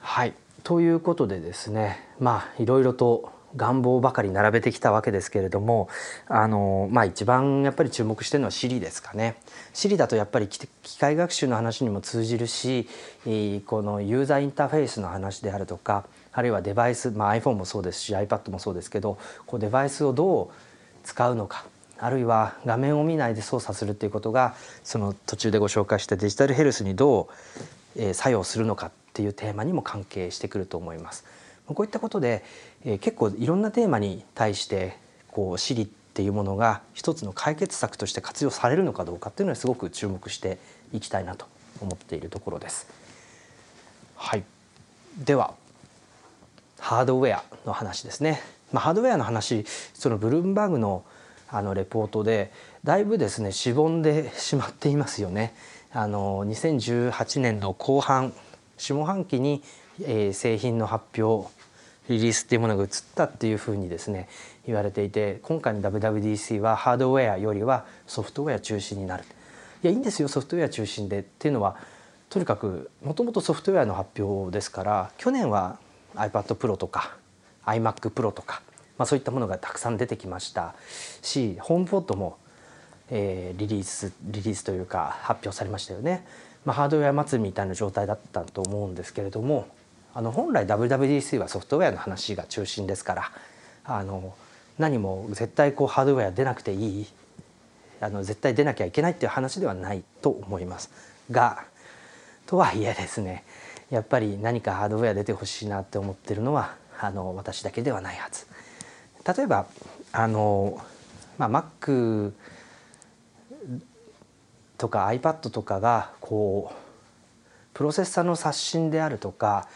はいということでですねまあいろいろと願望ばかり並べてきたわけですけれどもあの、まあ、一番やっぱり注目してるのは Siri ですかね。Siri だとやっぱり機械学習の話にも通じるしこのユーザーインターフェースの話であるとかあるいはデバイス、まあ、iPhone もそうですし iPad もそうですけどこうデバイスをどう使うのかあるいは画面を見ないで操作するっていうことがその途中でご紹介したデジタルヘルスにどう作用するのかっていうテーマにも関係してくると思います。こういったことで、えー、結構いろんなテーマに対してこう Siri っていうものが一つの解決策として活用されるのかどうかっていうのはすごく注目していきたいなと思っているところです。はい、ではハードウェアの話ですね。まあ、ハードウェアの話そのブルームバーグのあのレポートでだいぶですねしぼんでしまっていますよね。あの2018年の後半下半期にえー、製品の発表リリースっていうものが移ったっていうふうにですね言われていて今回の WWDC はハードウェアよりはソフトウェア中心になる。いやいいんですよソフトウェア中心で。っていうのはとにかくもともとソフトウェアの発表ですから去年は iPad Pro とか iMac Pro とか、まあ、そういったものがたくさん出てきました。しホームポットも、えー、リリースリリースというか発表されましたよね。まあ、ハードウェア祭りみたいな状態だったと思うんですけれどもあの本来 WWDC はソフトウェアの話が中心ですからあの何も絶対こうハードウェア出なくていいあの絶対出なきゃいけないっていう話ではないと思いますがとはいえですねやっぱり何かハードウェア出てほしいなって思ってるのはあの私だけではないはず。例えばあの、まあ、Mac とか iPad とかがこうプロセッサの刷新であるとか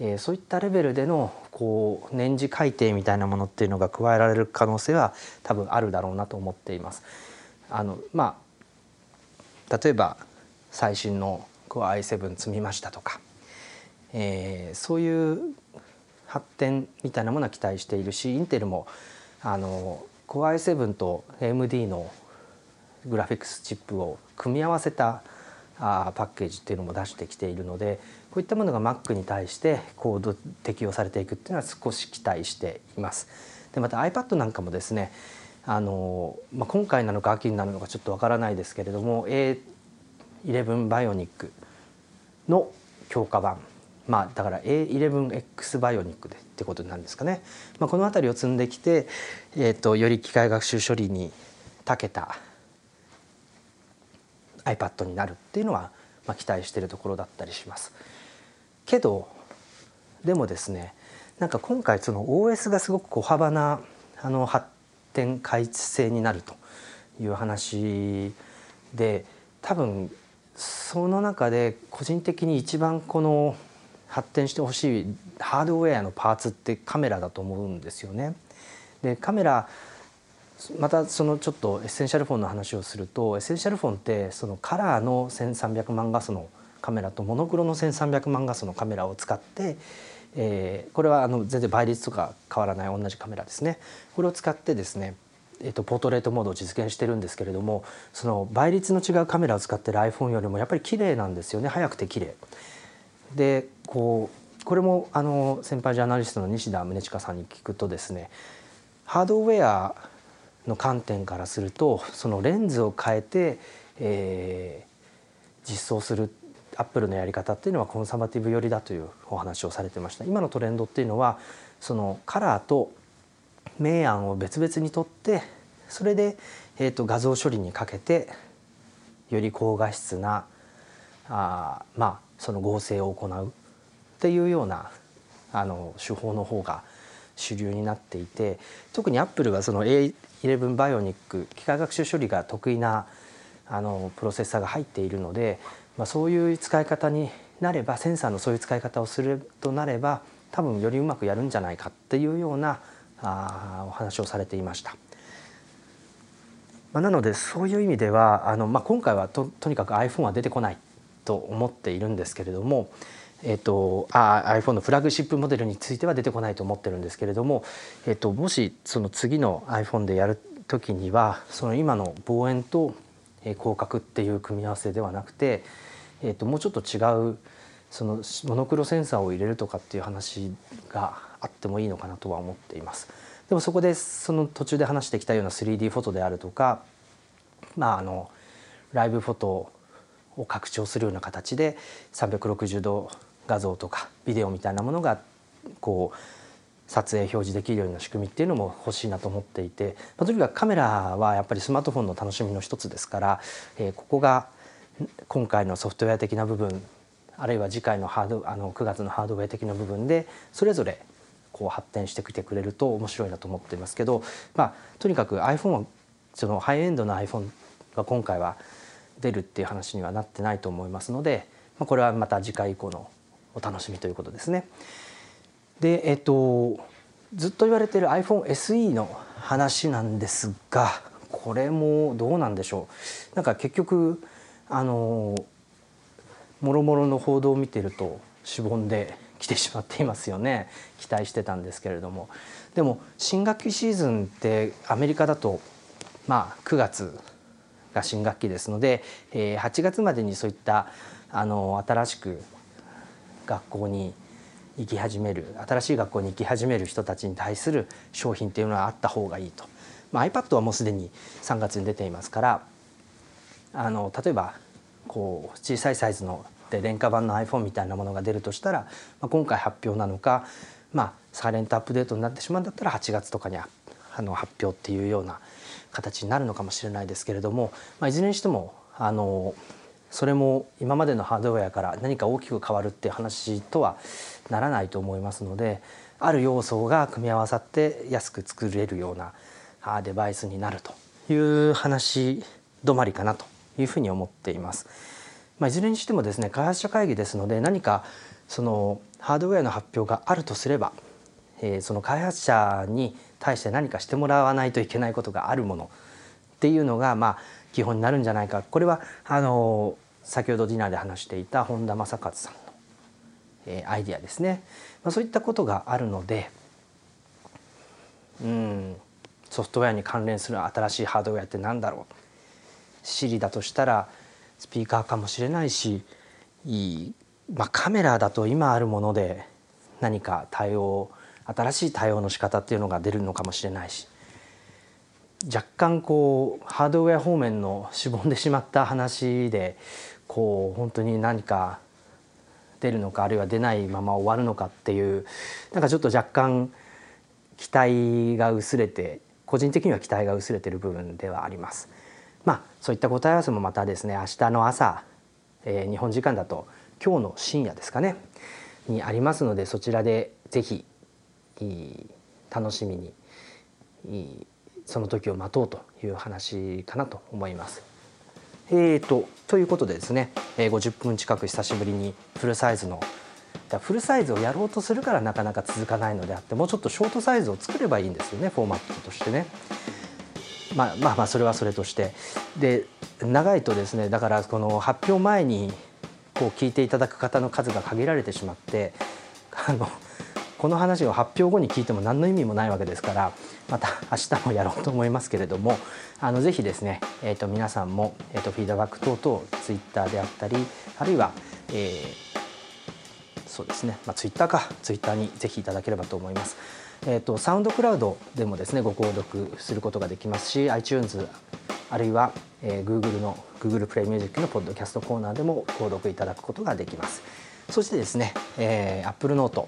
えー、そういったレベルでのこう年次改定みたいなものっていうのが加えられる可能性は多分あるだろうなと思っています。あのまあ例えば最新の Core i7 積みましたとか、えー、そういう発展みたいなものは期待しているしインテルもあの Core i7 と AMD のグラフィックスチップを組み合わせたあパッケージっていうのも出してきているのでこういったものが Mac に対してコード適用されていくっていうのは少し期待しています。でまた iPad なんかもですねあの、まあ、今回なのか秋になるのかちょっとわからないですけれども A11 バイオニックの強化版まあだから A11X バイオニックでってことなんですかね、まあ、この辺りを積んできて、えーと、より機械学習処理に長けた iPad になるっていうのは、まあ、期待しているところだったりします。けどでもですねなんか今回その OS がすごく小幅なあの発展開性になるという話で多分その中で個人的に一番この発展してほしいハードウェアのパーツってカメラだと思うんですよね。でカメラまたそのちょっとエッセンシャルフォンの話をするとエッセンシャルフォンってそのカラーの1300万画素のカメラとモノクロの1300万画素のカメラを使って、えー、これはあの全然倍率とか変わらない同じカメラですね。これを使ってですねえっと、ポートレートモードを実現してるんですけれどもその倍率の違うカメラを使ってる iPhone よりもやっぱり綺麗なんですよね。早くて綺麗。でこうこれもあの先輩ジャーナリストの西田宗近さんに聞くとですねハードウェアの観点からするとそのレンズを変えて、えー、実装するアップルのやり方っていうのはコンサバティブ寄りだというお話をされてました。今のトレンドっていうのはそのカラーと明暗を別々にとってそれで、えーと、画像処理にかけてより高画質なあまあその合成を行うっていうようなあの手法の方が主流になっていて特にアップルはその A11 バイオニック機械学習処理が得意なあのプロセッサーが入っているので、まあ、そういう使い方になればセンサーのそういう使い方をするとなれば多分よりうまくやるんじゃないかっていうようなあお話をされていました。まあ、なのでそういう意味ではあの、まあ、今回はととにかく iPhone は出てこないと思っているんですけれども、えっと、あ iPhone のフラグシップモデルについては出てこないと思ってるんですけれども、えっと、もしその次の iPhone でやる時にはその今の望遠と広角っていう組み合わせではなくて、えっと、もうちょっと違うそのモノクロセンサーを入れるとかっていう話があってもいいのかなとは思っています。でもそこでその途中で話してきたような 3D フォトであるとか、まあ、あのライブフォトを拡張するような形で360度画像とかビデオみたいなものがこう撮影表示できるような仕組みっていうのも欲しいなと思っていて、まあ、とにかくカメラはやっぱりスマートフォンの楽しみの一つですから、えー、ここが今回のソフトウェア的な部分あるいは次回のハードあの9月のハードウェア的な部分でそれぞれこう発展してきてくれると面白いなと思っていますけど、まあ、とにかく iPhone はそのハイエンドの iPhone が今回は出るっていう話にはなってないと思いますので、まあ、これはまた次回以降のお楽しみということですね。でえっとずっと言われている iPhone SE の話なんですがこれもどうなんでしょうなんか結局あのもろもろの報道を見てるとしぼんできてしまっていますよね。[LAUGHS] 期待してたんですけれども。でも新学期シーズンってアメリカだとまあ9月が新学期ですので、えー、8月までにそういったあの新しく学校に行き始める新しい学校に行き始める人たちに対する商品っていうのはあった方がいいと、まあ、iPad はもうすでに3月に出ていますからあの例えばこう小さいサイズので廉価版の iPhone みたいなものが出るとしたら、まあ、今回発表なのか、まあ、サイレントアップデートになってしまうんだったら8月とかにあの発表っていうような形になるのかもしれないですけれども、まあ、いずれにしてもあのそれも今までのハードウェアから何か大きく変わるっていう話とはならないと思いますのである要素が組み合わさって安く作れるようなデバイスになるという話止まりかなというふうに思っています。まあ、いずれにしてもですね開発者会議ですので何かそのハードウェアの発表があるとすれば、えー、その開発者に対して何かしてもらわないといけないことがあるものっていうのがまあ基本になるんじゃないか。これはあの先ほどディナーで話していた本田正和さんの、えー、アイディアですね、まあ、そういったことがあるのでうんソフトウェアに関連する新しいハードウェアって何だろう。Siri だとしたらスピーカーかもしれないしいい、まあ、カメラだと今あるもので何か対応新しい対応の仕方っていうのが出るのかもしれないし若干こうハードウェア方面のしぼんでしまった話でこう本当に何か出るのかあるいは出ないまま終わるのかっていうなんかちょっと若干期待が薄れて個人的には期待が薄れてる部分ではあります。まあそういった答え合わせもまたですね明日の朝、えー、日本時間だと今日の深夜ですかねにありますのでそちらでぜひ楽しみにその時を待とうという話かなと思います。えーと、ということでですね、えー、50分近く久しぶりにフルサイズのフルサイズをやろうとするからなかなか続かないのであってもうちょっとショートサイズを作ればいいんですよねフォーマットとしてね。まあ、まあまあそれはそれとしてで長いとですねだからこの発表前にこう聞いていただく方の数が限られてしまってあのこの話を発表後に聞いても何の意味もないわけですからまた明日もやろうと思いますけれどもあのぜひですね、えー、と皆さんも、えー、とフィードバック等々ツイッターであったりあるいは、えー、そうですね、まあ、ツイッターかツイッターにぜひいただければと思います。えーと、サウンドクラウドでもですねご購読することができますし iTunes あるいは、えー、Google の Google プレイミュージックのポッドキャストコーナーでも購読いただくことができます。そしてですね、えー、Apple Note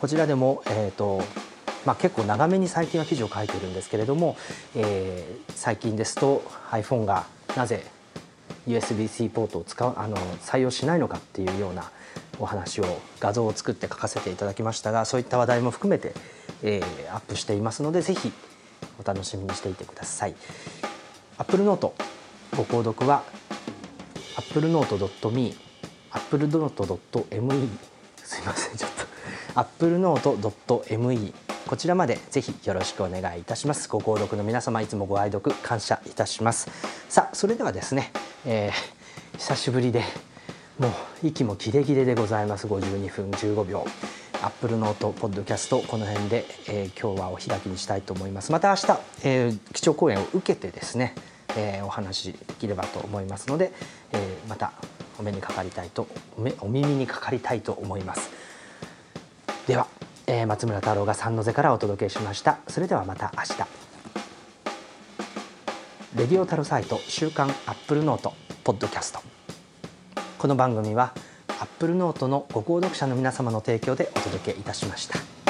こちらでも、えーとまあ、結構長めに最近は記事を書いてるんですけれども、えー、最近ですと iPhone がなぜ USB-C ポートを使うあの採用しないのかっていうようなお話を画像を作って書かせていただきましたがそういった話題も含めて、えー、アップしていますのでぜひお楽しみにしていてください。Apple Note ご購読は applenote.me applenote.me すいませんちょっと。applenote.me こちらまでぜひよろしくお願いいたします。ご購読の皆様いつもご愛読感謝いたします。さあそれではですね、えー、久しぶりでもう息もキレキレでございます。52分15秒。アップルノートポッドキャストこの辺で、えー、今日はお開きにしたいと思います。また明日、えー、基調講演を受けてですね、えー、お話できればと思いますので、えー、またお目にかかりたいとお耳にかかりたいと思います。では、えー、松村太郎が三の瀬からお届けしました。それではまた明日。レディオタルサイト週刊アップルノートポッドキャスト。この番組はアップルノートのご購読者の皆様の提供でお届けいたしました。